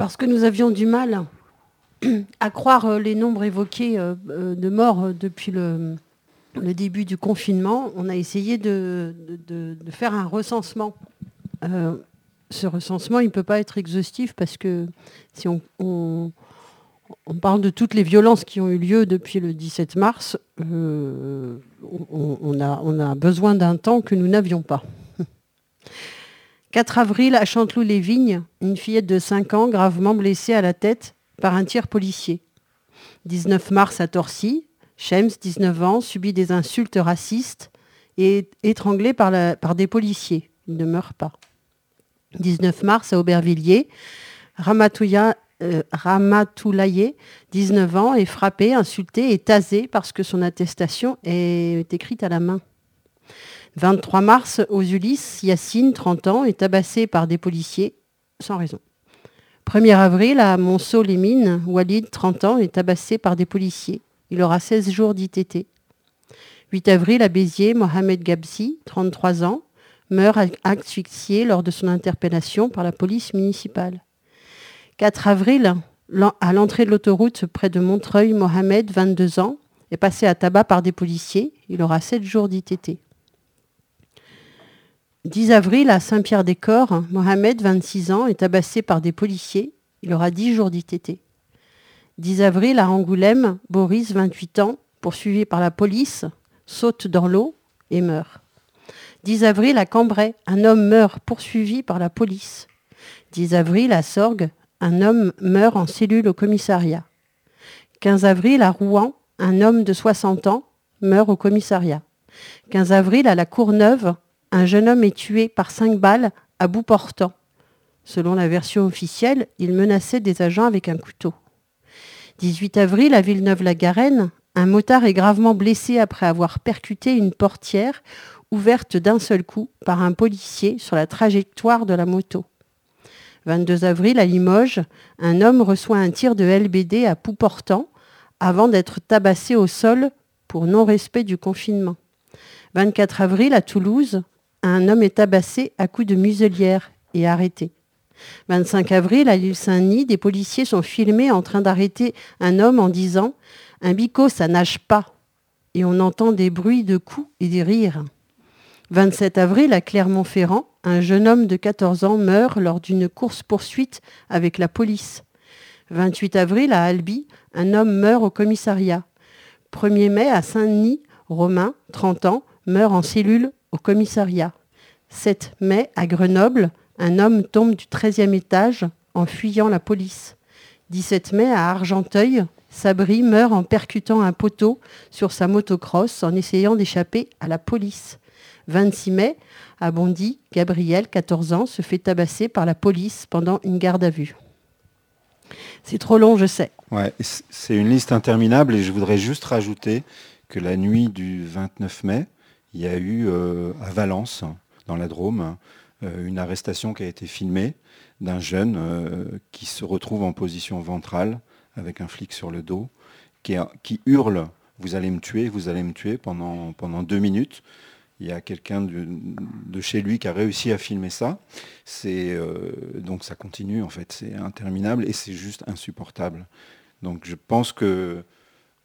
Parce que nous avions du mal à croire les nombres évoqués de morts depuis le, début du confinement, on a essayé de, faire un recensement. ce recensement, il ne peut pas être exhaustif parce que si on, parle de toutes les violences qui ont eu lieu depuis le 17 mars. Euh, on, a, besoin d'un temps que nous n'avions pas. 4 avril, à Chanteloup-les-Vignes, une fillette de 5 ans gravement blessée à la tête par un tir policier. 19 mars, à Torcy, Shems, 19 ans, subit des insultes racistes et est étranglé par, des policiers. Il ne meurt pas. 19 mars, à Aubervilliers, Ramatouya euh, Ramatoulaye, 19 ans, est frappé, insulté et tasé parce que son attestation est écrite à la main. 23 mars, aux Ulysses, Yacine, 30 ans, est tabassé par des policiers sans raison. 1er avril, à Monceau-les-Mines, Walid, 30 ans, est tabassé par des policiers. Il aura 16 jours d'ITT. 8 avril, à Béziers, Mohamed Gabsi, 33 ans, meurt asphyxié lors de son interpellation par la police municipale. 4 avril, à l'entrée de l'autoroute près de Montreuil, Mohamed, 22 ans, est passé à tabac par des policiers. Il aura 7 jours d'ITT. 10 avril, à Saint-Pierre-des-Corps, Mohamed, 26 ans, est tabassé par des policiers. Il aura 10 jours d'ITT. 10 avril, à Angoulême, Boris, 28 ans, poursuivi par la police, saute dans l'eau et meurt. 10 avril, à Cambrai, un homme meurt poursuivi par la police. 10 avril, à Sorgue, un homme meurt en cellule au commissariat. 15 avril, à Rouen, un homme de 60 ans meurt au commissariat. 15 avril, à la Courneuve, un jeune homme est tué par cinq balles à bout portant. Selon la version officielle, il menaçait des agents avec un couteau. 18 avril, à Villeneuve-la-Garenne, un motard est gravement blessé après avoir percuté une portière ouverte d'un seul coup par un policier sur la trajectoire de la moto. 22 avril, à Limoges, un homme reçoit un tir de LBD à pouls portant avant d'être tabassé au sol pour non-respect du confinement. 24 avril, à Toulouse, un homme est tabassé à coups de muselière et arrêté. 25 avril, à l'île Saint-Denis, des policiers sont filmés en train d'arrêter un homme en disant Un bico, ça nage pas. Et on entend des bruits de coups et des rires. 27 avril, à Clermont-Ferrand, un jeune homme de 14 ans meurt lors d'une course-poursuite avec la police. 28 avril, à Albi, un homme meurt au commissariat. 1er mai, à Saint-Denis, Romain, 30 ans, meurt en cellule au commissariat. 7 mai, à Grenoble, un homme tombe du 13e étage en fuyant la police. 17 mai, à Argenteuil, Sabri meurt en percutant un poteau sur sa motocross en essayant d'échapper à la police. 26 mai, à Bondy, Gabriel, 14 ans, se fait tabasser par la police pendant une garde à vue. C'est trop long, je sais. Ouais, c'est une liste interminable et je voudrais juste rajouter que la nuit du 29 mai, il y a eu euh, à Valence, dans la Drôme, euh, une arrestation qui a été filmée d'un jeune euh, qui se retrouve en position ventrale avec un flic sur le dos, qui, hurle Vous allez me tuer, vous allez me tuer pendant, pendant deux minutes il y a quelqu'un de, chez lui qui a réussi à filmer ça. Donc ça continue en fait, c'est interminable et c'est juste insupportable. Donc je pense que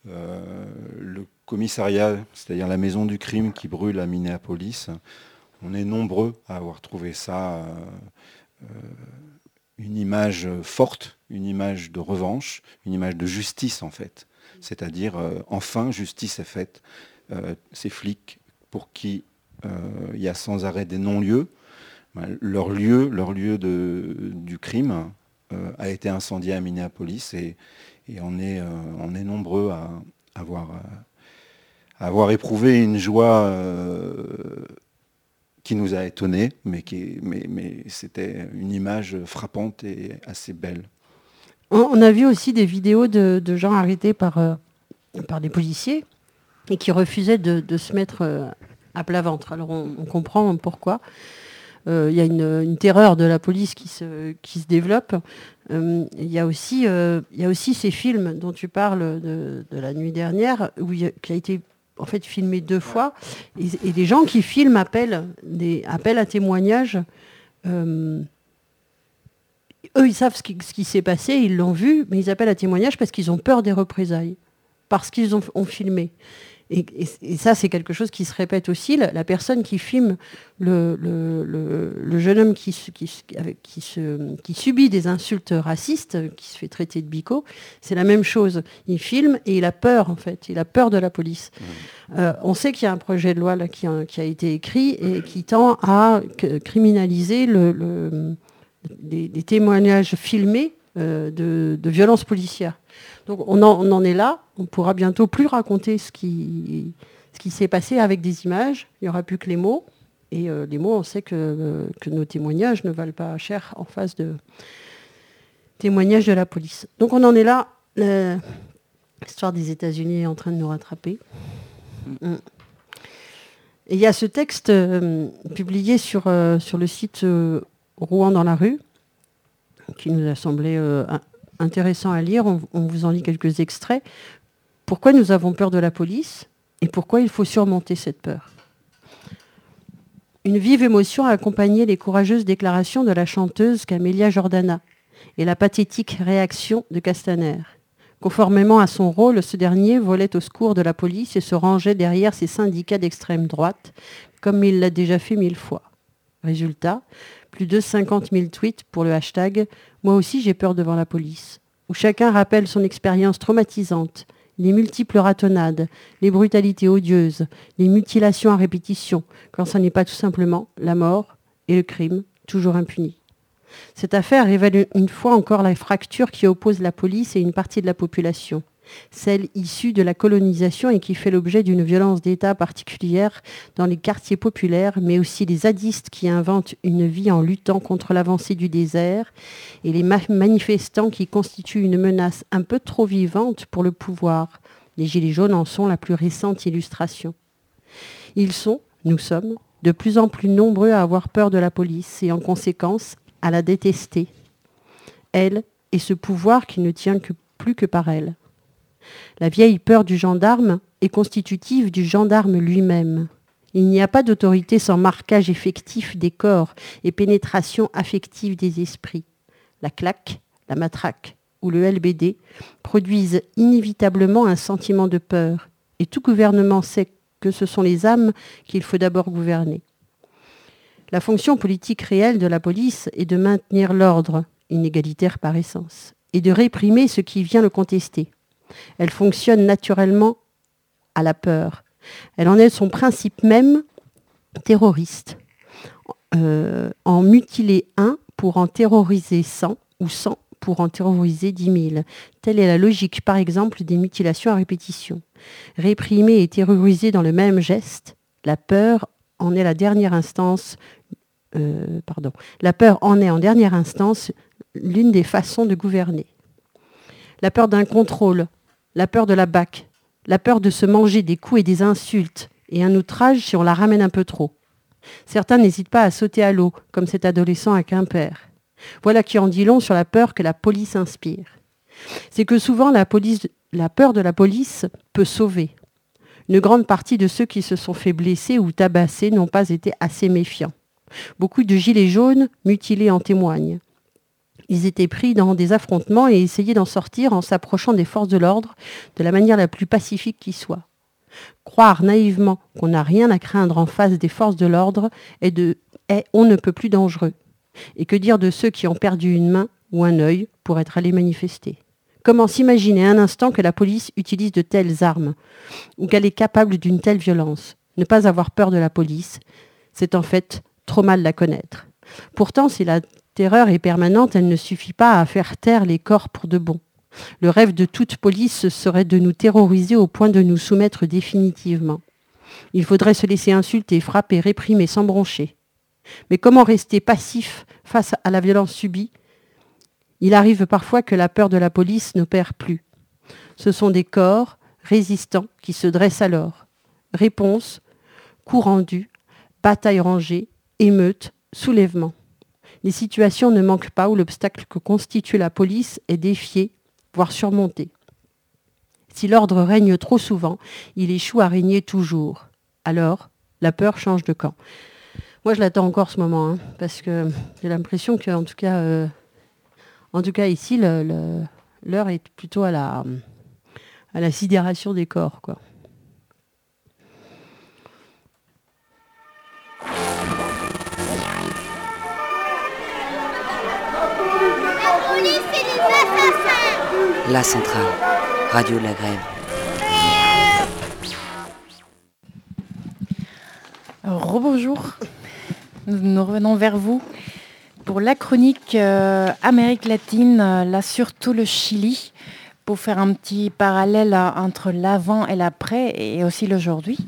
le commissariat, c'est-à-dire la maison du crime qui brûle à Minneapolis, on est nombreux à avoir trouvé ça euh, une image forte, une image de revanche, une image de justice en fait. C'est-à-dire enfin justice est faite. ces flics pour qui euh, il y a sans arrêt des non-lieux. Ben, leur lieu, leur lieu de, du crime euh, a été incendié à Minneapolis et, on, est, euh, on est nombreux à avoir, avoir éprouvé une joie qui nous a étonnés, mais, qui, mais, mais c'était une image frappante et assez belle. On a vu aussi des vidéos de, gens arrêtés par, par des policiers et qui refusaient de, se mettre euh, à plat ventre. Alors on, comprend pourquoi. Euh, il y a une, terreur de la police qui se, qui se développe. Euh, il y, a aussi, y aussi ces films dont tu parles de, la nuit dernière, où qui a été en fait filmé deux fois, et, des gens qui filment appellent, appellent à témoignages. eux, ils savent ce qui, s'est passé, ils l'ont vu, mais ils appellent à témoignage parce qu'ils ont peur des représailles, parce qu'ils ont filmé. Et, et- et ça, c'est quelque chose qui se répète aussi. La, la personne qui filme le, le- le- le jeune homme qui, se- qui, se- avec- qui se- qui subit des insultes racistes, qui se fait traiter de bico, c'est la même chose. Il filme et il a peur, en fait. Il a peur de la police. Euh, on sait qu'il y a un projet de loi là, qui, a, qui a été écrit et qui tend à criminaliser le, le- des, des témoignages filmés euh, de, de violences policières. Donc on en, on en est là. On pourra bientôt plus raconter ce qui, ce qui s'est passé avec des images. Il n'y aura plus que les mots. Et euh, les mots, on sait que, euh, que nos témoignages ne valent pas cher en face de témoignages de la police. Donc on en est là. L'histoire des États-Unis est en train de nous rattraper. Mm. Et il y a ce texte euh, publié sur, euh, sur le site euh, Rouen dans la rue, qui nous a semblé intéressant à lire. On, vous en lit quelques extraits. Pourquoi nous avons peur de la police et pourquoi il faut surmonter cette peur? Une vive émotion a accompagné les courageuses déclarations de la chanteuse Camélia Jordana et la pathétique réaction de Castaner. Conformément à son rôle, ce dernier volait au secours de la police et se rangeait derrière ses syndicats d'extrême droite, comme il l'a déjà fait mille fois. Résultat, plus de 50 000 tweets pour le hashtag Moi aussi j'ai peur devant la police, où chacun rappelle son expérience traumatisante, les multiples ratonnades, les brutalités odieuses, les mutilations à répétition, quand ce n'est pas tout simplement la mort et le crime, toujours impunis. Cette affaire révèle une fois encore la fracture qui oppose la police et une partie de la population, celle issue de la colonisation et qui fait l'objet d'une violence d'État particulière dans les quartiers populaires, mais aussi les zadistes qui inventent une vie en luttant contre l'avancée du désert et les ma- manifestants qui constituent une menace un peu trop vivante pour le pouvoir. Les Gilets jaunes en sont la plus récente illustration. Ils sont, nous sommes, de plus en plus nombreux à avoir peur de la police et en conséquence à la détester. Elle et ce pouvoir qui ne tient plus que par elle. La vieille peur du gendarme est constitutive du gendarme lui-même. Il n'y a pas d'autorité sans marquage effectif des corps et pénétration affective des esprits. La claque, la matraque ou le LBD produisent inévitablement un sentiment de peur, et tout gouvernement sait que ce sont les âmes qu'il faut d'abord gouverner. La fonction politique réelle de la police est de maintenir l'ordre, inégalitaire par essence, et de réprimer ce qui vient le contester. Elle fonctionne naturellement à la peur. Elle en est son principe même terroriste. Euh, en mutiler un pour en terroriser 100 ou 100 pour en terroriser 10 000. Telle est la logique, par exemple, des mutilations à répétition. Réprimer et terroriser dans le même geste, la peur en est la dernière instance, euh, pardon, la peur en est en dernière instance l'une des façons de gouverner. La peur d'un contrôle, la peur de la BAC, la peur de se manger des coups et des insultes, et un outrage si on la ramène un peu trop. Certains n'hésitent pas à sauter à l'eau, comme cet adolescent à Quimper. Voilà qui en dit long sur la peur que la police inspire. C'est que souvent la, la peur de la police peut sauver. Une grande partie de ceux qui se sont fait blesser ou tabasser n'ont pas été assez méfiants. Beaucoup de gilets jaunes mutilés en témoignent. Ils étaient pris dans des affrontements et essayaient d'en sortir en s'approchant des forces de l'ordre de la manière la plus pacifique qui soit. Croire naïvement qu'on n'a rien à craindre en face des forces de l'ordre est, de, on ne peut plus dangereux. Et que dire de ceux qui ont perdu une main ou un œil pour être allés manifester? Comment s'imaginer un instant que la police utilise de telles armes ou qu'elle est capable d'une telle violence? Ne pas avoir peur de la police, c'est en fait trop mal la connaître. Pourtant, si la terreur est permanente, elle ne suffit pas à faire taire les corps pour de bon. Le rêve de toute police serait de nous terroriser au point de nous soumettre définitivement. Il faudrait se laisser insulter, frapper, réprimer sans broncher. Mais comment rester passif face à la violence subie? Il arrive parfois que la peur de la police n'opère plus. Ce sont des corps résistants qui se dressent alors. Réponse, coup rendu, bataille rangée, émeute, soulèvement. Les situations ne manquent pas où l'obstacle que constitue la police est défié, voire surmonté. Si l'ordre règne trop souvent, il échoue à régner toujours. Alors, la peur change de camp. Moi, je l'attends encore ce moment, hein, parce que j'ai l'impression cas, euh, En tout cas, ici, l'heure est plutôt à la, sidération des corps. La centrale, Radio de la Grève. Rebonjour, nous revenons vers vous pour la chronique euh, Amérique latine, euh, là surtout le Chili, pour faire un petit parallèle euh, entre l'avant et l'après et aussi l'aujourd'hui.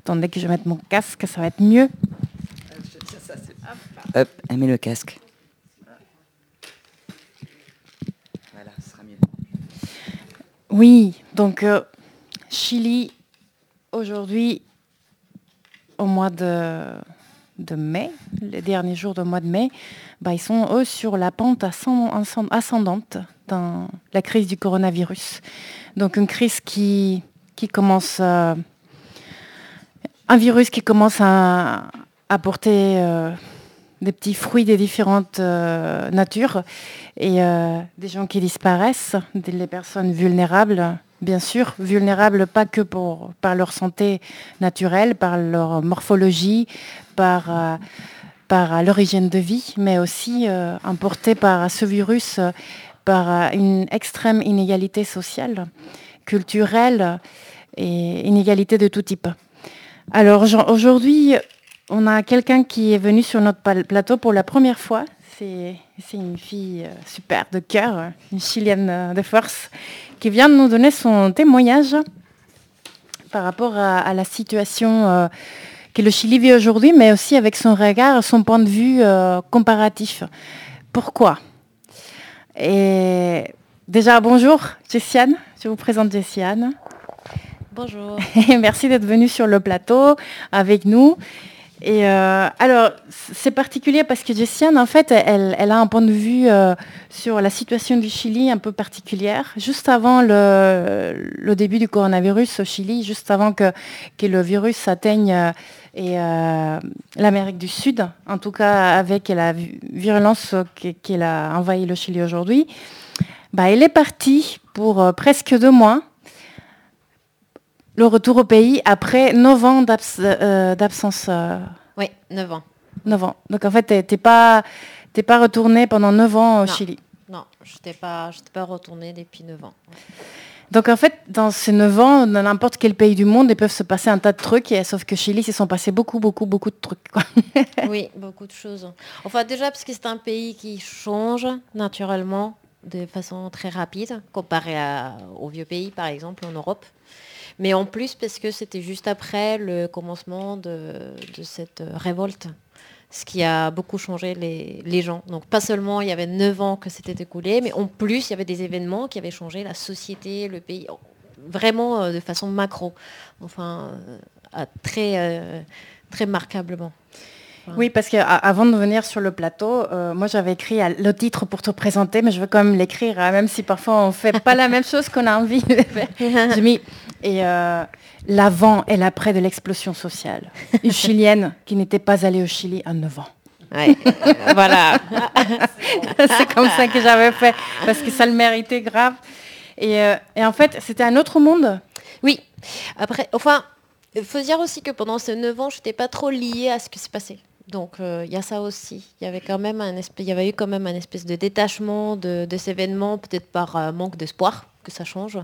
Attendez que je mette mon casque, ça va être mieux. Hop, mets le casque. Oui, donc euh, Chili, aujourd'hui, au mois de, mai, les derniers jours du mois de mai, bah, ils sont eux sur la pente ascendante dans la crise du coronavirus. Donc une crise qui, commence, euh, un virus qui commence à apporter euh, des petits fruits des différentes euh, natures et euh, des gens qui disparaissent, des personnes vulnérables, bien sûr, vulnérables pas que par leur santé naturelle, par leur morphologie, par, euh, hygiène de vie, mais aussi importées par ce virus, par une extrême inégalité sociale, culturelle et inégalité de tout type. Alors aujourd'hui, on a quelqu'un qui est venu sur notre plateau pour la première fois. C'est une fille euh, super de cœur, une chilienne euh, de force, qui vient de nous donner son témoignage par rapport à, la situation euh, que le Chili vit aujourd'hui, mais aussi avec son regard, son point de vue comparatif. Pourquoi? Et déjà, bonjour, Jessiane. Je vous présente Jessiane. Bonjour. Merci d'être venue sur le plateau avec nous. Et euh, alors, c'est particulier parce que Jessiane, en fait, elle, a un point de vue euh, sur la situation du Chili un peu particulière. Juste avant le, début du coronavirus au Chili, juste avant que, que le virus atteigne euh, l'Amérique du Sud, en tout cas avec la violence qu'elle a envahi le Chili aujourd'hui, bah, elle est partie pour presque deux mois le retour au pays après 9 ans euh, d'absence. Euh. Oui, 9 ans. 9 ans. Donc en fait, tu n'es pas, pas retourné pendant 9 ans au Chili. Non, je n'étais pas, pas retourné depuis 9 ans. Donc en fait, dans ces 9 ans, dans n'importe quel pays du monde, ils peuvent se passer un tas de trucs, et, sauf que Chili, ils se sont passés beaucoup, beaucoup, beaucoup de trucs. oui, beaucoup de choses. Enfin déjà, parce que c'est un pays qui change naturellement de façon très rapide, comparé au vieux pays, par exemple, en Europe mais en plus parce que c'était juste après le commencement de, cette révolte ce qui a beaucoup changé les, gens. Donc pas seulement il y avait 9 ans que c'était écoulé, mais en plus il y avait des événements qui avaient changé la société, le pays, vraiment euh, de façon macro, enfin euh, très, euh, très marquablement. Oui, parce qu'avant de venir sur le plateau, moi j'avais écrit le titre pour te présenter, mais je veux quand même l'écrire, hein, même si parfois on ne fait pas la même chose qu'on a envie de faire. J'ai mis et euh, l'avant et l'après de l'explosion sociale. Une Chilienne qui n'était pas allée au Chili à 9 ans. voilà. c'est comme ça que j'avais fait, parce que ça le méritait grave. Et, euh, et en fait, c'était un autre monde. Oui. Après, enfin, il faut dire aussi que pendant ces 9 ans, je n'étais pas trop liée à ce qui s'est passé. Donc euh, il y a ça aussi. Il y avait quand même un espèce, il y avait eu quand même un espèce de détachement de, de ces événements, peut-être par manque d'espoir que ça change.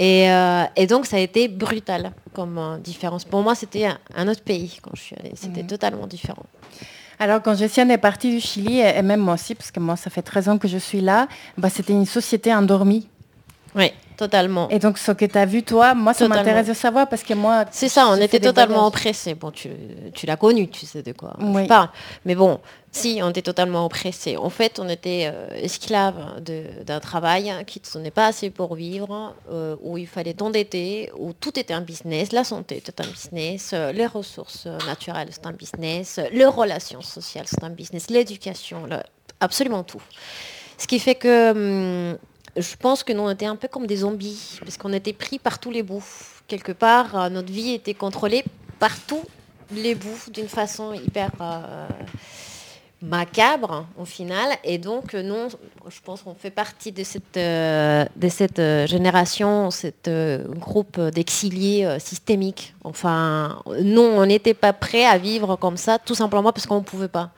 Euh, et, donc, ça a été brutal comme euh, différence. Pour moi, c'était un, autre pays quand je suis allée. C'était mhm. totalement différent. Alors, quand Jessiane est partie du Chili, et même moi aussi, parce que moi, ça fait 13 ans que je suis là, bah, c'était une société endormie. Oui. Totalement. Et donc, ce que tu as vu, toi, moi, ça m'intéresse de savoir parce que moi. C'est ça, on était totalement oppressés. Bon, tu, tu l'as connu, tu sais de quoi oui. je Mais bon, si, on était totalement oppressés. En fait, on était euh, esclaves d'un travail qui ne pas assez pour vivre, euh, où il fallait t'endetter, où tout était un business. La santé était un business, euh, les ressources naturelles, c'est un business, les relations sociales, c'est un business, l'éducation, absolument tout. Ce qui fait que. Hum, je pense que nous, on était un peu comme des zombies, parce qu'on était pris par tous les bouts. Quelque part, euh, notre vie était contrôlée par tous les bouts d'une façon hyper, euh, macabre au final. Et donc, nous, je pense qu'on fait partie de cette, de cette génération, cette groupe d'exiliés systémiques. Enfin, nous, on n'était pas prêts à vivre comme ça, tout simplement parce qu'on ne pouvait pas.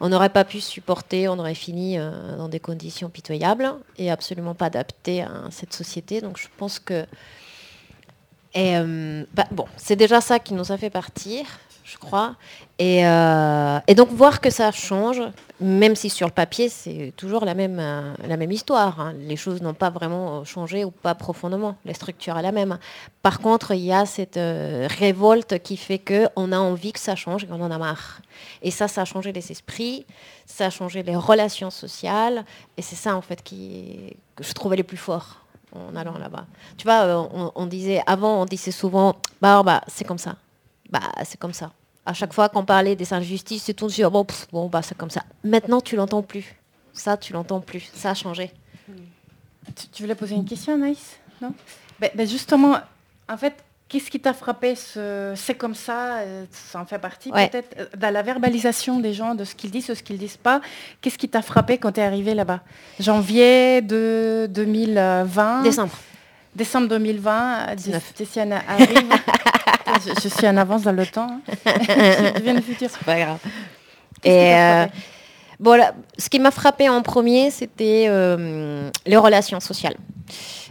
On n'aurait pas pu supporter, on aurait fini euh, dans des conditions pitoyables et absolument pas adaptées à cette société. Donc je pense que... Euh, bah, bon, c'est déjà ça qui nous a fait partir je crois. Euh, et, donc voir que ça change, même si sur le papier c'est toujours la même, euh, la même histoire. Hein. Les choses n'ont pas vraiment changé ou pas profondément. La structure est la même. Par contre, il y a cette euh, révolte qui fait qu'on a envie que ça change et qu'on en a marre. Et ça, ça a changé les esprits, ça a changé les relations sociales. Et c'est ça en fait qui, que je trouvais les plus forts en allant là-bas. Tu vois, on, disait avant, on disait souvent, bah, bah c'est comme ça bah, c'est comme ça. À chaque fois qu'on parlait des injustices, c'est tout sur bon, bon bah, c'est comme ça. Maintenant, tu l'entends plus. Ça, tu l'entends plus. Ça a changé. Tu, voulais poser une question, Anaïs? Non? Ben, ben, Justement, en fait, qu'est-ce qui t'a frappé C'est comme ça, euh, ça en fait partie peut-être, euh, dans la verbalisation des gens, de ce qu'ils disent ou ce qu'ils disent pas. Qu'est-ce qui t'a frappé quand tu es arrivé là-bas? Janvier de 2020 Décembre. Décembre 2020, Tiziane arrive. je, suis en avance dans le temps. Hein. je viens du futur. C'est pas grave. Et euh, bon, ce qui m'a frappé en premier, c'était euh, les relations sociales.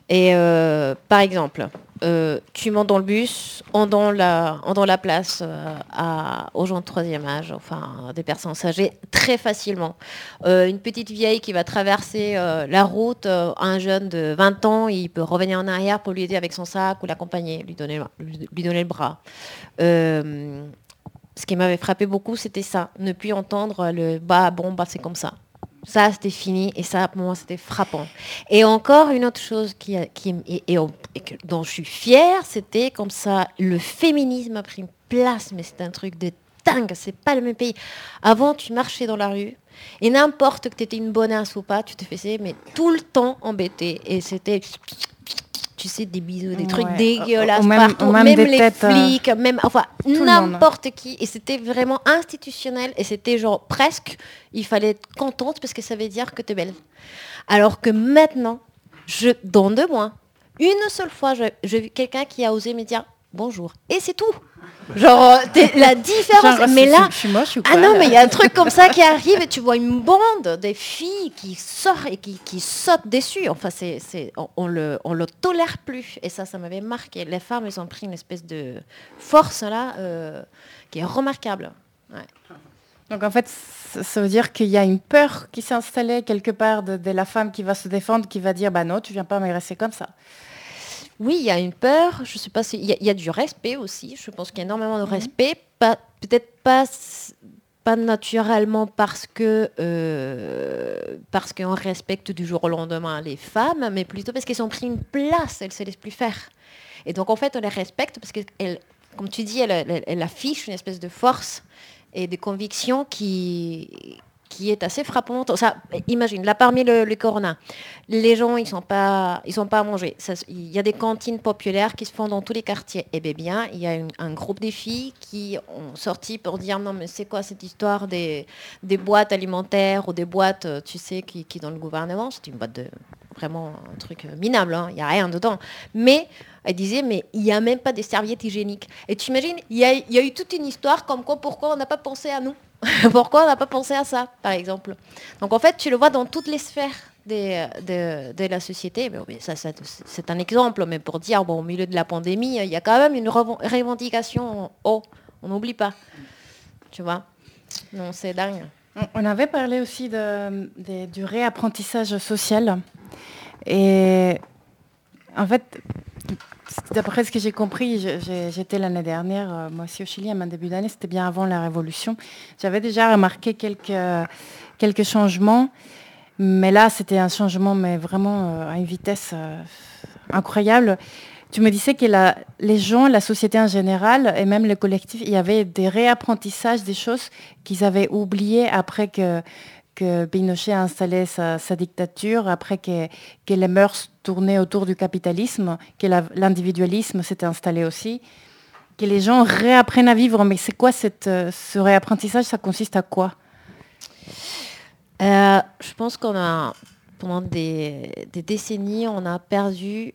Et euh, par exemple, euh, tu montes dans le bus, on donne la, la place euh, à, aux gens de troisième âge, enfin des personnes âgées, très facilement. une petite vieille qui va traverser la route, un jeune de 20 ans, il peut revenir en arrière pour lui aider avec son sac ou l'accompagner, lui donner, lui donner le bras. ce qui m'avait frappé beaucoup, c'était ça, ne plus entendre le bah bon bah c'est comme ça. Ça, c'était fini et ça, pour moi, c'était frappant. Et encore une autre chose dont je suis fière, c'était comme ça, le féminisme a pris une place, mais c'est un truc de dingue, c'est pas le même pays. Avant, tu marchais dans la rue et n'importe que tu étais une bonasse ou pas, tu te faisais mais tout le temps embêter. Et c'était tu sais, des bisous, des trucs dégueulasses même, partout, même, les euh, flics, même, enfin, n'importe qui. Et c'était vraiment institutionnel et c'était genre presque, il fallait être contente parce que ça veut dire que tu es belle. Alors que maintenant, je, dans deux mois, une seule fois, j'ai vu quelqu'un qui a osé me dire bonjour. Et c'est tout. Genre, la différence. mais là, je suis moche ou quoi, ah non, mais il y a un truc comme ça qui arrive et tu vois une bande des filles qui sortent et qui, qui sautent dessus. Enfin, c'est, on, le, on le tolère plus. Et ça, ça m'avait marqué. Les femmes, elles ont pris une espèce de force là euh, qui est remarquable. Donc en fait, ça veut dire qu'il y a une peur qui s'est installée quelque part de, de, la femme qui va se défendre, qui va dire bah non, tu viens pas m'agresser comme ça. Oui, il y a une peur, je sais pas si. Il y, a du respect aussi, je pense qu'il y a énormément de mhm. respect, peut-être pas, pas naturellement parce que euh, parce qu'on respecte du jour au lendemain les femmes, mais plutôt parce qu'elles ont pris une place, elles ne se laissent plus faire. Et donc en fait, on les respecte parce qu'elles, comme tu dis, elles, elles affichent une espèce de force et de conviction qui, qui est assez frappante. Ça, imagine, là parmi le, corona, les gens, ils sont pas, ils sont pas à manger. il y a des cantines populaires qui se font dans tous les quartiers. Et eh bien, il y a un groupe de filles qui ont sorti pour dire non, mais c'est quoi cette histoire des, des boîtes alimentaires ou des boîtes, euh, tu sais, qui, dans le gouvernement, c'est une boîte de vraiment un truc minable, hein. il n'y a rien dedans. Mais elle disait, mais il n'y a même pas des serviettes hygiéniques. Et tu imagines, il y a eu toute une histoire comme quoi, pourquoi on n'a pas pensé à nous? Pourquoi on n'a pas pensé à ça, par exemple? Donc en fait, tu le vois dans toutes les sphères de, la société. Mais, ça, c'est un exemple, mais pour dire, bon, au milieu de la pandémie, il y a quand même une revendication haut. On n'oublie pas. Tu vois? Non, c'est dingue. On avait parlé aussi du réapprentissage social. Et en fait, D'après ce que j'ai compris, j'étais l'année dernière, euh, moi aussi au Chili, à mon début d'année, c'était bien avant la Révolution. J'avais déjà remarqué quelques, changements, mais là, c'était un changement, mais vraiment euh, à une vitesse euh, incroyable. Tu me disais que les gens, la société en général, et même le collectif, il y avait des réapprentissages des choses qu'ils avaient oubliées après que, que Pinochet a installé sa, dictature, après que, les mœurs tournaient autour du capitalisme, que l'individualisme s'était installé aussi. que les gens réapprennent à vivre. Mais c'est quoi ce réapprentissage? Ça consiste à quoi? Je pense qu'on a, pendant des, décennies, on a perdu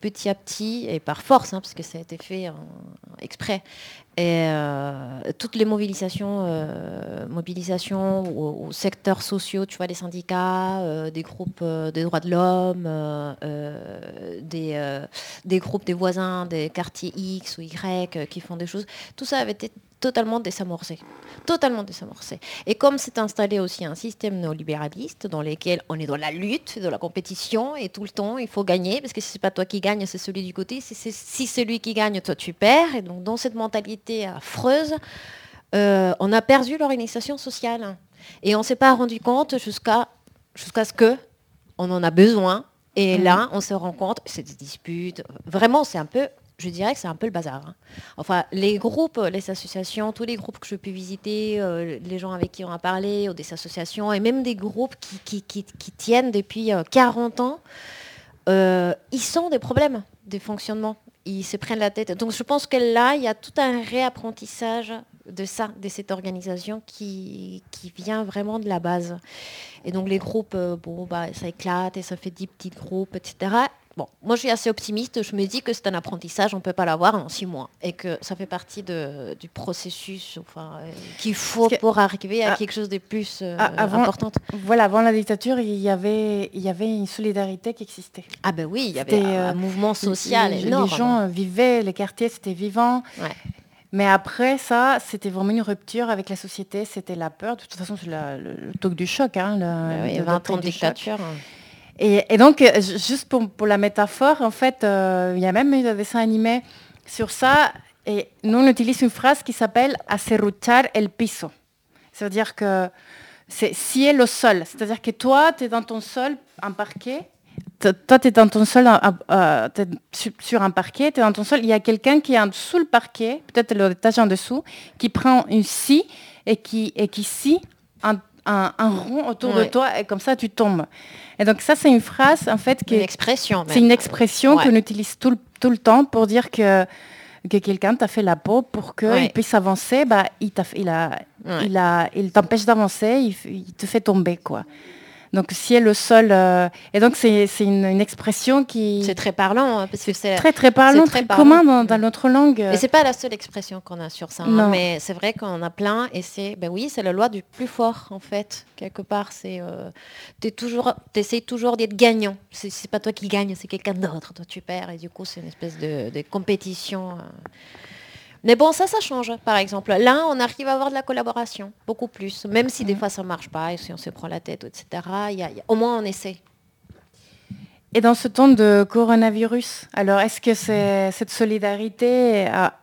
petit à petit, et par force, hein, parce que ça a été fait exprès, et euh, toutes les mobilisations, euh, mobilisations aux, secteurs sociaux, tu vois, des syndicats, euh, des groupes des droits de l'homme, des, des groupes des voisins des quartiers X ou Y qui font des choses, tout ça avait été totalement désamorcé. Totalement désamorcé. Et comme c'est installé aussi un système néolibéraliste dans lequel on est dans la lutte, dans la compétition, et tout le temps, il faut gagner, parce que si c'est pas toi qui gagne, c'est celui du côté. Si c'est si celui qui gagne, toi tu perds. Et donc dans cette mentalité affreuse, euh, on a perdu l'organisation sociale. Et on ne s'est pas rendu compte jusqu'à jusqu'à ce que on en a besoin. Et mmh. là, on se rend compte, c'est des disputes. Vraiment, c'est un peu je dirais que c'est un peu le bazar. Hein. Enfin, les groupes, les associations, tous les groupes que je peux visiter, euh, les gens avec qui on a parlé, ou des associations, et même des groupes qui, tiennent depuis 40 euh, ans, euh, ils sont des problèmes de fonctionnement. Ils se prennent la tête. Donc je pense que là, il y a tout un réapprentissage de ça, de cette organisation qui, vient vraiment de la base. Et donc les groupes, bon, bah, ça éclate et ça fait 10 petits groupes, etc. Bon, moi je suis assez optimiste, je me dis que c'est un apprentissage, on ne peut pas l'avoir en six mois et que ça fait partie du processus enfin, euh, qu'il faut pour arriver à ah, quelque chose de plus euh, important. Voilà, avant la dictature, il y, avait, il y avait une solidarité qui existait. Ah ben oui, il y avait un, euh, mouvement social les, énorme. Les gens vivaient, les quartiers c'était vivant. Mais après ça, c'était vraiment une rupture avec la société, c'était la peur. De toute façon, c'est le, le, du choc. Hein, le, ben oui, 20 ans de dictature. Et, donc, euh, juste pour, la métaphore, en fait, euh, il y a même un dessin animé sur ça. Et nous, on utilise une phrase qui s'appelle acerruchar el piso. C'est-à-dire que c'est scier le sol. C'est-à-dire que toi, tu es dans ton sol, en parquet. Toi, tu es dans ton sol, euh, sur un parquet, tu es dans ton sol. Il y a quelqu'un qui est sous le parquet, peut-être l'étage en dessous, qui prend une scie et qui, et qui scie un, rond autour de toi et comme ça, tu tombes. Et donc ça, c'est une phrase en fait qui une expression. C'est une expression qu'on utilise tout, tout, le temps pour dire que que quelqu'un t'a fait la peau pour qu'il puisse avancer, bah, il, il, a, il, a, il t'empêche d'avancer, il, il, te fait tomber. quoi. Donc ciel, le sol. Euh, et donc c'est une, expression qui. C'est très parlant, hein, parce que c'est très très parlant, très, commun dans, notre langue. Et c'est pas la seule expression qu'on a sur ça, hein, mais c'est vrai qu'on a plein. Et c'est, ben oui, c'est la loi du plus fort en fait. Quelque part, c'est, euh, tu toujours, essaies toujours d'être gagnant. C'est pas toi qui gagne, c'est quelqu'un d'autre. Toi tu perds, et du coup c'est une espèce de, compétition. Euh. Mais bon, ça, ça change, par exemple. Là, on arrive à avoir de la collaboration, beaucoup plus. Même si des fois, ça ne marche pas, et si on se prend la tête, etc. au moins, on essaie. Et dans ce temps de coronavirus, alors est-ce que cette solidarité a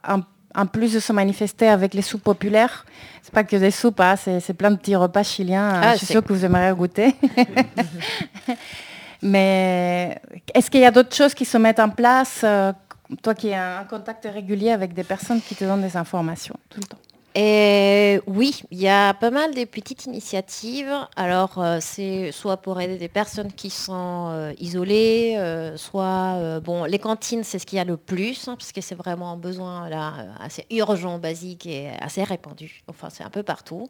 en, plus de se manifester avec les soupes populaires? C'est pas que des soupes, hein, c'est plein de petits repas chiliens. Ah, je suis sûre que vous aimeriez goûter. Mais est-ce qu'il y a d'autres choses qui se mettent en place euh, toi qui as un contact régulier avec des personnes qui te donnent des informations tout le temps. Et oui, il y a pas mal de petites initiatives. Alors, euh, c'est soit pour aider des personnes qui sont euh, isolées, euh, soit, bon, les cantines, c'est ce qu'il y a le plus, hein, parce que c'est vraiment un besoin là, assez urgent, basique et assez répandu. Enfin, c'est un peu partout.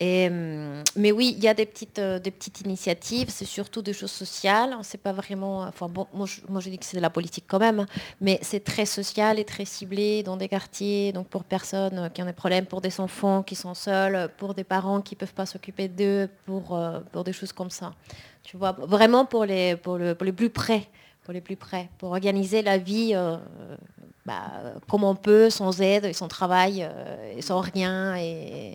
Hum, mais oui, il y a des petites, euh, des petites initiatives, c'est surtout des choses sociales. C'est pas vraiment. Enfin, bon, moi, je, dis que c'est de la politique quand même, mais c'est très social et très ciblé dans des quartiers, donc pour personnes qui ont des problèmes, pour des enfants qui sont seuls, pour des parents qui ne peuvent pas s'occuper d'eux, pour, euh, pour des choses comme ça. Tu vois, vraiment pour les, pour le, pour les plus près, pour les plus près, pour organiser la vie. Euh, bah, comme on peut, sans aide, et sans travail, euh, et sans rien, et,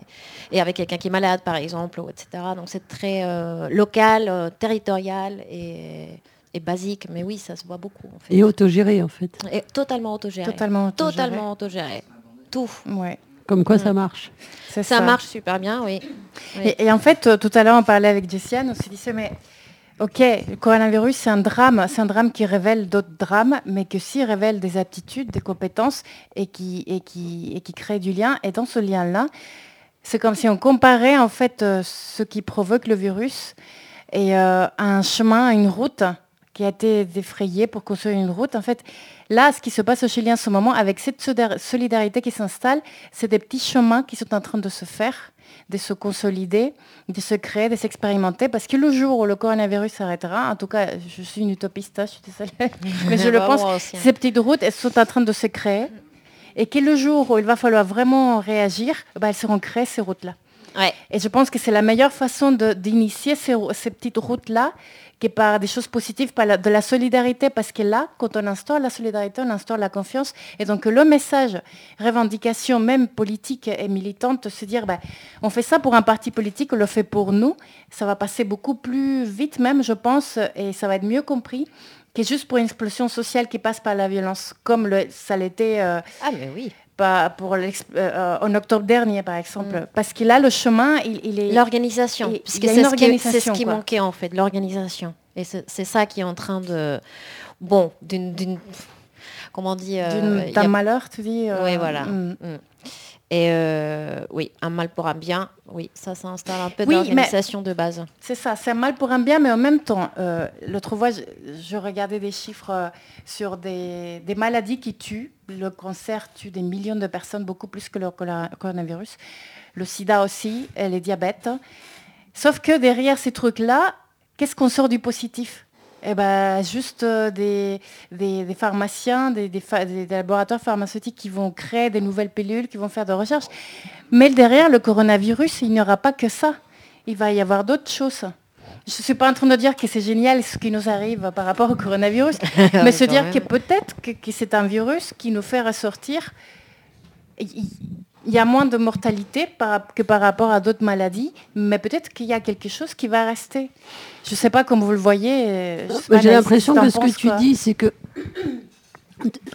avec quelqu'un qui est malade, par exemple, etc. Donc c'est très euh, local, euh, territorial et, basique, mais oui, ça se voit beaucoup. Et autogéré, en fait. Et totalement autogéré. Totalement autogéré. Totalement autogéré. Tout. Ouais. Comme quoi ça marche. Ça, marche super bien, oui. Et, en fait, tout à l'heure, on parlait avec Jessiane, on se disait, mais Ok, le coronavirus, c'est un drame, c'est un drame qui révèle d'autres drames, mais qui aussi révèle des aptitudes, des compétences et qui, et qui, et qui crée du lien. Et dans ce lien-là, c'est comme si on comparait en fait euh, ce qui provoque le virus et euh, un chemin, une route qui a été défrayé pour construire une route. En fait, là, ce qui se passe au Chili en ce moment, avec cette solidarité qui s'installe, c'est des petits chemins qui sont en train de se faire de se consolider, de se créer, de s'expérimenter, parce que le jour où le coronavirus s'arrêtera, en tout cas, je suis une utopiste, je suis désolée, mais je le pense, ces petites routes, elles sont en train de se créer, et que le jour où il va falloir vraiment réagir, bah, elles seront créées, ces routes-là. Et je pense que c'est la meilleure façon d'initier ces, ces, petites routes-là, qui par des choses positives, par de la solidarité, parce que là, quand on instaure la solidarité, on instaure la confiance. Et donc le message, revendication même politique et militante, se dire, ben, on fait ça pour un parti politique, on le fait pour nous, ça va passer beaucoup plus vite même, je pense, et ça va être mieux compris que juste pour une explosion sociale qui passe par la violence, comme le, ça l'était. Euh, ah mais oui pour euh, en octobre dernier, par exemple. Mm. Parce qu'il a le chemin, il, est... L'organisation. Parce que c'est ce, qui manquait, en fait, l'organisation. Et c'est ça qui est en train de... Bon, d'une... Comment dire euh, D'un malheur, tu dis euh, Oui, voilà. Mm. Mm. Et euh, oui, un mal pour un bien, oui, ça s'installe un peu dans l'organisation de base. C'est ça, c'est un mal pour un bien, mais en même temps, euh, l'autre fois, je, regardais des chiffres euh, sur des, maladies qui tuent. Le cancer tue des millions de personnes, beaucoup plus que le coronavirus. Le sida aussi, et les diabètes. Sauf que derrière ces trucs-là, qu'est-ce qu'on sort du positif? Eh ben, juste euh, des, des, pharmaciens, des, des, laboratoires pharmaceutiques qui vont créer des nouvelles pilules, qui vont faire des recherches. Mais derrière le coronavirus, il n'y aura pas que ça. Il va y avoir d'autres choses. Je ne suis pas en train de dire que c'est génial ce qui nous arrive par rapport au coronavirus, mais se dire que peut-être que, que c'est un virus qui nous fait ressortir il y a moins de mortalité que par rapport à d'autres maladies, mais peut-être qu'il y a quelque chose qui va rester. Je ne sais pas comment vous le voyez. Euh, j'ai l'impression que ce que tu dis, c'est que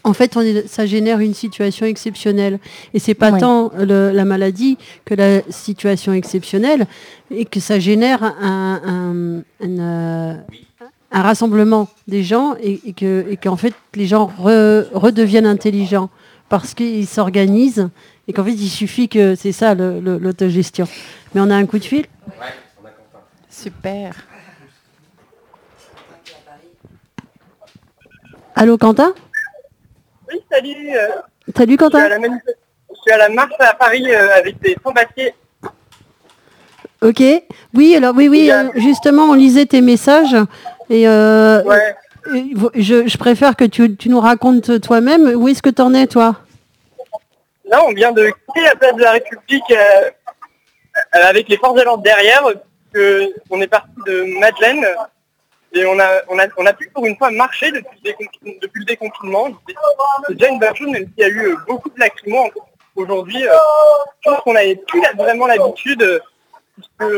en fait, ça génère une situation exceptionnelle. Et c'est pas tant la maladie que la situation exceptionnelle, et que ça génère un, euh, rassemblement des gens, et, et qu'en fait, les gens redeviennent intelligents parce qu'ils s'organisent et qu'en fait, il suffit que c'est ça l'autogestion. Mais on a un coup de fil Ouais, on a Quentin. Super. Allô, Quentin? Oui, salut. Euh, salut, Quentin. Je suis, à la, marche à Paris euh, avec des sans-papiers. Ok. Oui, alors oui, oui, euh, justement, on lisait tes messages et ouais. je, préfère que tu, tu nous racontes toi-même. Où est-ce que tu en es, toi? Là, on vient de quitter la place de la République euh, avec les forces de l'ordre derrière. Que on est parti de Madeleine et on a, on a, on a pu pour une fois marcher depuis, le déconfinement. C'est déjà une bonne chose, même s'il y a eu beaucoup de lacrymos aujourd'hui. Euh, je pense qu'on n'avait plus vraiment l'habitude, puisque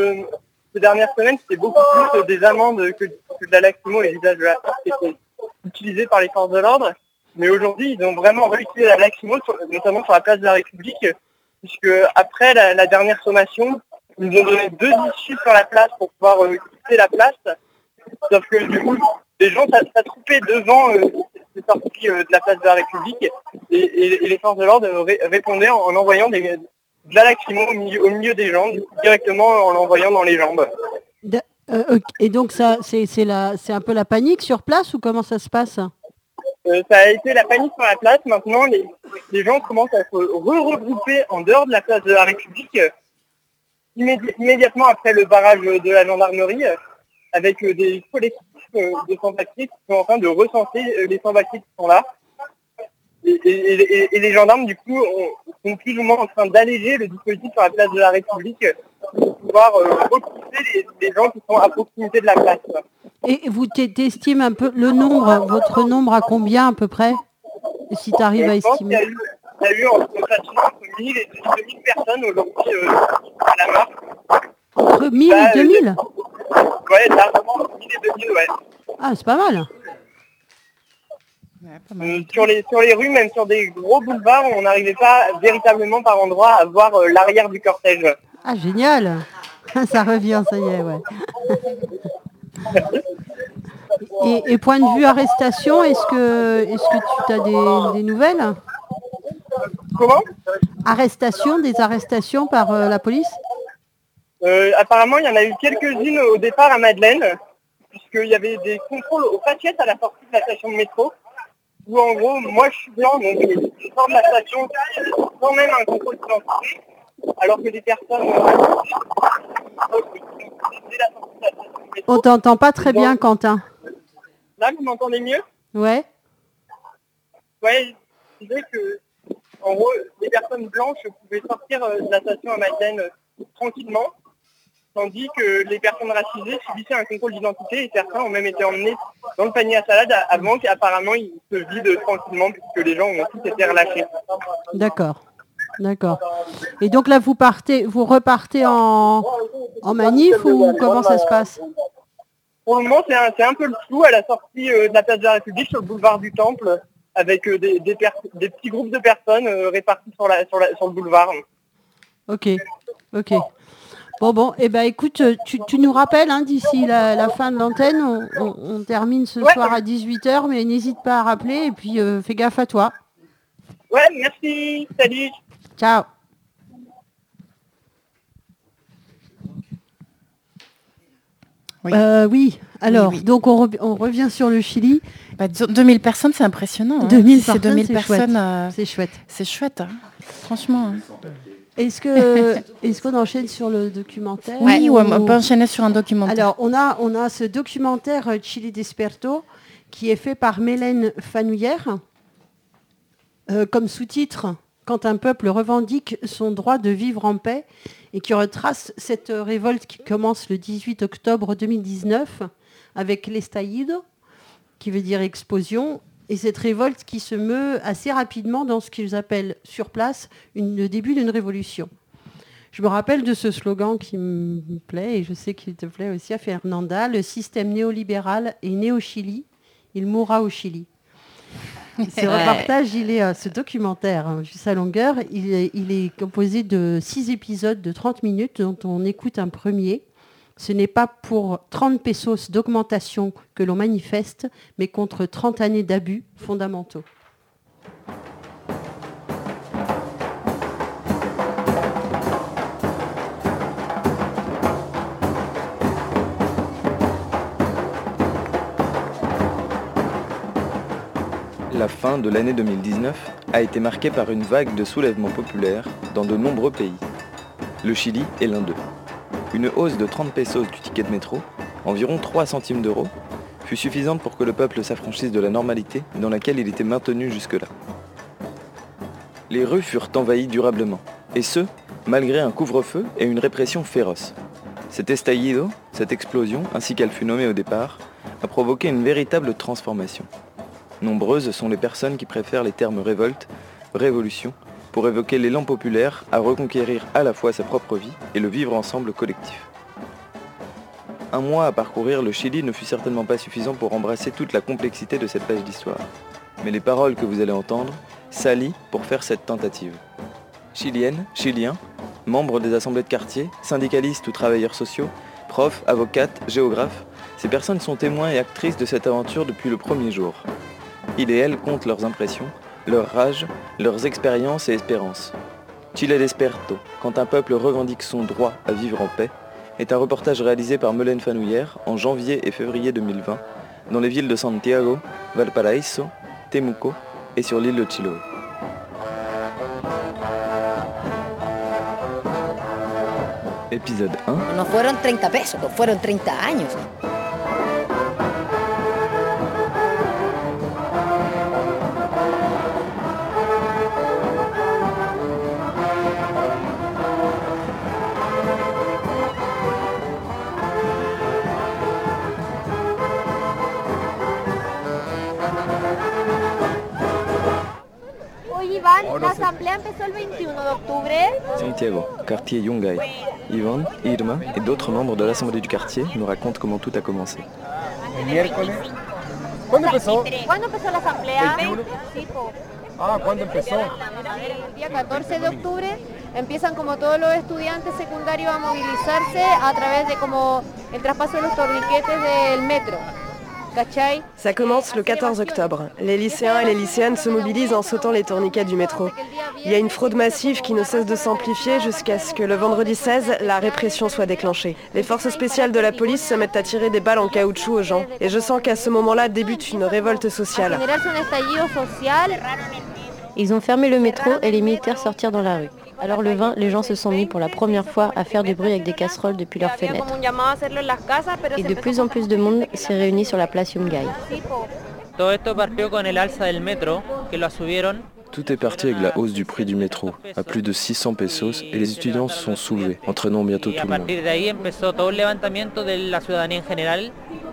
ces dernières semaines, c'était beaucoup plus des amendes que, de la lacrymo et l'usage de la force qui étaient utilisés par les forces de l'ordre. Mais aujourd'hui, ils ont vraiment réussi la lacrymo, notamment sur la place de la République, puisque après la, dernière sommation, ils nous ont donné deux issues sur la place pour pouvoir euh, quitter la place. Sauf que du coup, les gens s'attroupaient devant euh, ces sorties euh, de la place de la République et, les forces de l'ordre répondaient en, envoyant de la lacrymo au milieu, des gens, directement en l'envoyant dans les jambes. et donc ça, c'est un peu la panique sur place ou comment ça se passe? Euh, ça a été la panique sur la place. Maintenant, les, gens commencent à se regrouper en dehors de la place de la République euh, immédiatement après le barrage de la gendarmerie euh, avec des collectifs de sans-papiers qui sont en train de recenser les sans-papiers qui sont là. Et, les gendarmes, du coup, sont plus ou moins en train d'alléger le dispositif sur la place de la République pour pouvoir recruter les, gens qui sont à proximité de la place. Et vous t'estimes un peu le nombre, votre nombre à combien à peu près? Si tu arrives à estimer. Il y a eu entre 1000 et 2000 personnes aujourd'hui euh, à la marche. Entre 1000 et 2000 bah, Ouais, largement 1000 et 2000, ouais. Ah, c'est pas mal. Sur, les, sur les rues, même sur des gros boulevards, on n'arrivait pas véritablement par endroit à voir euh, l'arrière du cortège. Ah, génial Ça revient, ça y est, ouais. Et, point de vue arrestation, est-ce que, est que tu as des, nouvelles? Comment? Arrestation, des arrestations par euh, la police? Euh, Apparemment, il y en a eu quelques-unes au départ à Madeleine. puisqu'il y avait des contrôles aux faciès à la sortie de la station de métro, où en gros, moi je suis blanc, donc je sors de la station sans même un contrôle d'identité, alors que des personnes... On t'entend pas très bien, Quentin. Là, vous m'entendez mieux? Ouais. Ouais, je disais que, en gros, les personnes blanches pouvaient sortir euh, de la station à Madeleine euh, tranquillement, tandis que les personnes racisées subissaient un contrôle d'identité et certains ont même été emmenés dans le panier à salade avant qu'apparemment ils se vident tranquillement puisque les gens ont tous été relâchés. D'accord. D'accord. Et donc là, vous partez, vous repartez en, en manif ou comment ça se passe? Pour le moment, c'est un, peu le flou à la sortie euh, de la place de la République sur le boulevard du Temple, avec euh, des, petits groupes de personnes euh, répartis sur, la, sur, le boulevard. Ok, ok. Bon, bon, et eh ben écoute, tu, nous rappelles hein, d'ici la, fin de l'antenne, on, termine ce soir à 18h, mais n'hésite pas à rappeler et puis fais gaffe à toi. Ouais, merci, salut. Ciao. Oui. Euh, oui. Alors, donc on, revient sur le Chili. 2000 bah, personnes, c'est impressionnant. 2000 hein. 2000 personnes. Euh, c'est chouette. C'est chouette, hein. franchement. Hein. Est-ce que est-ce qu'on enchaîne sur le documentaire Oui, on peut enchaîner sur un documentaire. Alors, on a on a ce documentaire euh, Chili Desperto qui est fait par Mélène Fanouillère. comme sous-titre quand un peuple revendique son droit de vivre en paix et qui retrace cette révolte qui commence le 18 octobre 2019 avec l'estallido, qui veut dire explosion, et cette révolte qui se meut assez rapidement dans ce qu'ils appellent sur place le début d'une révolution. Je me rappelle de ce slogan qui me plaît, et je sais qu'il te plaît aussi à Fernanda, le système néolibéral est né au Chili, il mourra au Chili. Ce reportage, il est, euh, ce documentaire, hein, juste à longueur, il est, composé de six épisodes de 30 minutes dont on écoute un premier. Ce n'est pas pour 30 pesos d'augmentation que l'on manifeste, mais contre 30 années d'abus fondamentaux. la fin de l'année 2019 a été marquée par une vague de soulèvements populaires dans de nombreux pays. Le Chili est l'un d'eux. Une hausse de 30 pesos du ticket de métro, environ 3 centimes d'euros, fut suffisante pour que le peuple s'affranchisse de la normalité dans laquelle il était maintenu jusque-là. Les rues furent envahies durablement, et ce, malgré un couvre-feu et une répression féroce. Cet estallido, cette explosion, ainsi qu'elle fut nommée au départ, a provoqué une véritable transformation. Nombreuses sont les personnes qui préfèrent les termes révolte, révolution, pour évoquer l'élan populaire à reconquérir à la fois sa propre vie et le vivre ensemble collectif. Un mois à parcourir le Chili ne fut certainement pas suffisant pour embrasser toute la complexité de cette page d'histoire. Mais les paroles que vous allez entendre s'allient pour faire cette tentative. Chiliennes, Chiliens, membres des assemblées de quartier, syndicalistes ou travailleurs sociaux, profs, avocates, géographes, ces personnes sont témoins et actrices de cette aventure depuis le premier jour. Il et elle comptent leurs impressions, leur rage, leurs expériences et espérances. Chile Desperto, quand un peuple revendique son droit à vivre en paix, est un reportage réalisé par Melaine Fanouillère en janvier et février 2020 dans les villes de Santiago, Valparaíso, Temuco et sur l'île de Chiloé. Épisode 1. No fueron 30 pesos, fueron 30 años. Asamblea empezó el 21 de octubre. Santiago, quartier Yungay. Ivan, Irma et d'autres membres de l'assemblée du quartier nous racontent comment tout a commencé. ¿Cuándo empezó? ¿Cuándo empezó la asamblea? Ah, ¿cuándo empezó? El día 14 de octubre empiezan como todos los estudiantes secundarios a movilizarse a través de como el traspaso de los torniquetes del metro. Ça commence le 14 octobre. Les lycéens et les lycéennes se mobilisent en sautant les tourniquets du métro. Il y a une fraude massive qui ne cesse de s'amplifier jusqu'à ce que le vendredi 16, la répression soit déclenchée. Les forces spéciales de la police se mettent à tirer des balles en caoutchouc aux gens. Et je sens qu'à ce moment-là débute une révolte sociale. Ils ont fermé le métro et les militaires sortirent dans la rue. Alors le 20, les gens se sont mis pour la première fois à faire du bruit avec des casseroles depuis leurs fenêtres. Et de plus en plus de monde s'est réuni sur la place Yungay. Tout est parti avec la hausse du prix du métro, à plus de 600 pesos, et les étudiants se sont soulevés, entraînant bientôt tout le monde.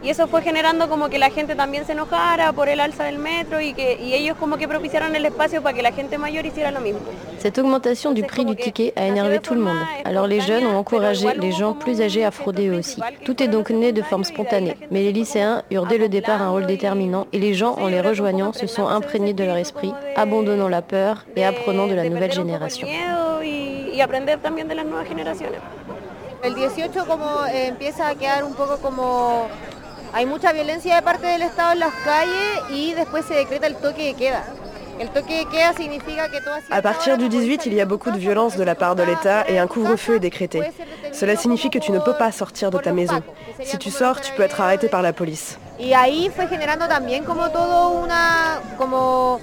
Y eso fue generando como que la gente también se enojara por el alza del metro y que y ellos como que propiciaron el espacio para que la gente mayor hiciera lo mismo. Cette augmentation du prix du ticket a énervé tout le monde. Alors les jeunes ont encouragé les gens plus âgés à frauder eux aussi. Tout est donc né de forme spontanée. Mais les lycéens eurent dès le départ un rôle déterminant et les gens, en les rejoignant, se sont imprégnés de leur esprit, abandonnant la peur et apprenant de la nouvelle génération. El 18 como eh, empieza a quedar un poco como hay mucha violencia de parte del Estado en las calles y después se decreta el toque de queda. À partir du 18, il y a beaucoup de violence de la part de l'État et un couvre-feu est décrété. Cela signifie que tu ne peux pas sortir de ta maison. Si tu sors, tu peux être arrêté par la police. Y ahí fue generando también como todo una como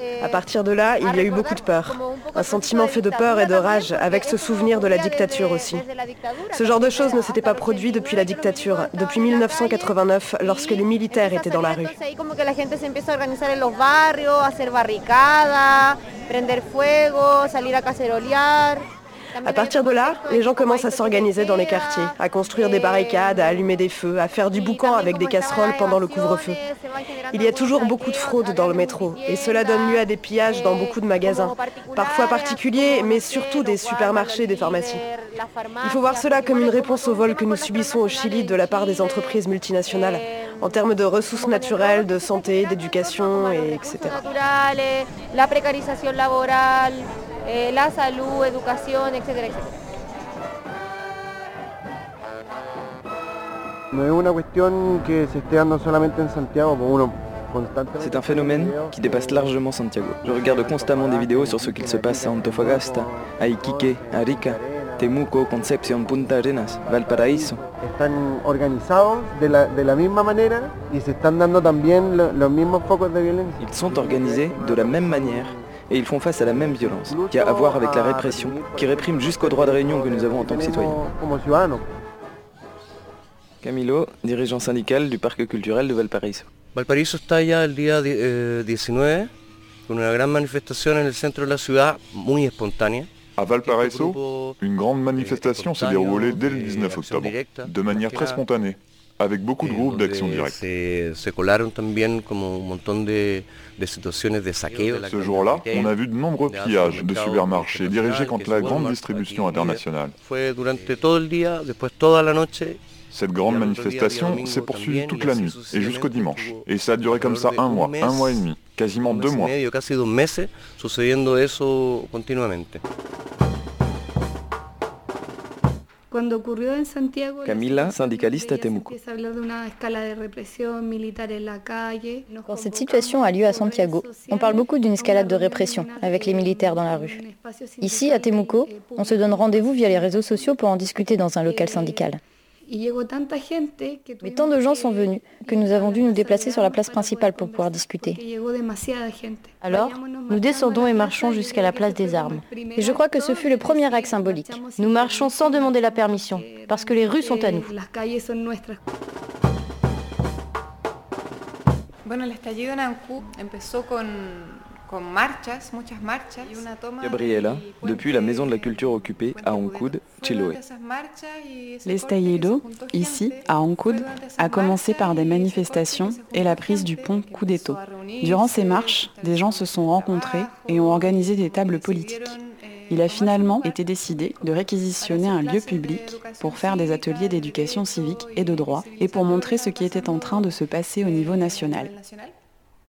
Eh, à partir de là, il y a eu beaucoup de peur. Un sentiment fait de peur et de rage, avec ce souvenir de la dictature aussi. Ce genre de choses ne s'était pas produit depuis la dictature, depuis 1989, lorsque les militaires étaient dans la rue. À partir de là, les gens commencent à s'organiser dans les quartiers, à construire des barricades, à allumer des feux, à faire du boucan avec des casseroles pendant le couvre-feu. Il y a toujours beaucoup de fraude dans le métro et cela donne lieu à des pillages dans beaucoup de magasins, parfois particuliers, mais surtout des supermarchés des pharmacies. Il faut voir cela comme une réponse au vol que nous subissons au Chili de la part des entreprises multinationales, en termes de ressources naturelles, de santé, d'éducation, et etc. Eh, la salud, educación, etcétera, etcétera. No es una cuestión que se esté dando solamente en Santiago, como uno C'est un phénomène qui dépasse largement Santiago. Je regarde constamment des vidéos sur ce qu'il se passe à Antofagasta, à Iquique, à Arica, Temuco, Concepción, Punta Arenas, Valparaíso. Están organizados de la, de la misma manera y se están dando también lo, los mismos focos de violencia. Ils sont organisés de la même manière et ils font face à la même violence, qui a à voir avec la répression, qui réprime jusqu'au droit de réunion que nous avons en tant que citoyens. Camilo, dirigeant syndical du parc culturel de Valparaíso. Valparaíso está ya el día 19 eh, con una gran manifestación en el centro de la ciudad, muy espontánea. À Valparaiso, une grande manifestation s'est déroulée dès le 19 octobre, de manière très spontanée, avec beaucoup de groupes d'action directe. Se colaron también como un montón de, de situaciones de saqueo. Ce jour-là, on a vu de nombreux pillages de supermarchés dirigés contre la grande distribution internationale. La noche. Cette grande manifestation s'est poursuivie toute la nuit et jusqu'au dimanche. Et ça a duré comme ça un mois, un mois et demi, quasiment deux mois. Camila, syndicaliste à Temuco. Quand cette situation a lieu à Santiago, on parle beaucoup d'une escalade de répression avec les militaires dans la rue. Ici, à Temuco, on se donne rendez-vous via les réseaux sociaux pour en discuter dans un local syndical. Mais tant de gens sont venus que nous avons dû nous déplacer sur la place principale pour pouvoir discuter. Alors, nous descendons et marchons jusqu'à la place des armes. Et je crois que ce fut le premier acte symbolique. Nous marchons sans demander la permission, parce que les rues sont à nous. Gabriela, depuis la Maison de la Culture occupée à Ancud, Chiloé. L'estallido, ici, à Ancud, a commencé par des manifestations et la prise du pont Cudeto. Durant ces marches, des gens se sont rencontrés et ont organisé des tables politiques. Il a finalement été décidé de réquisitionner un lieu public pour faire des ateliers d'éducation civique et de droit et pour montrer ce qui était en train de se passer au niveau national.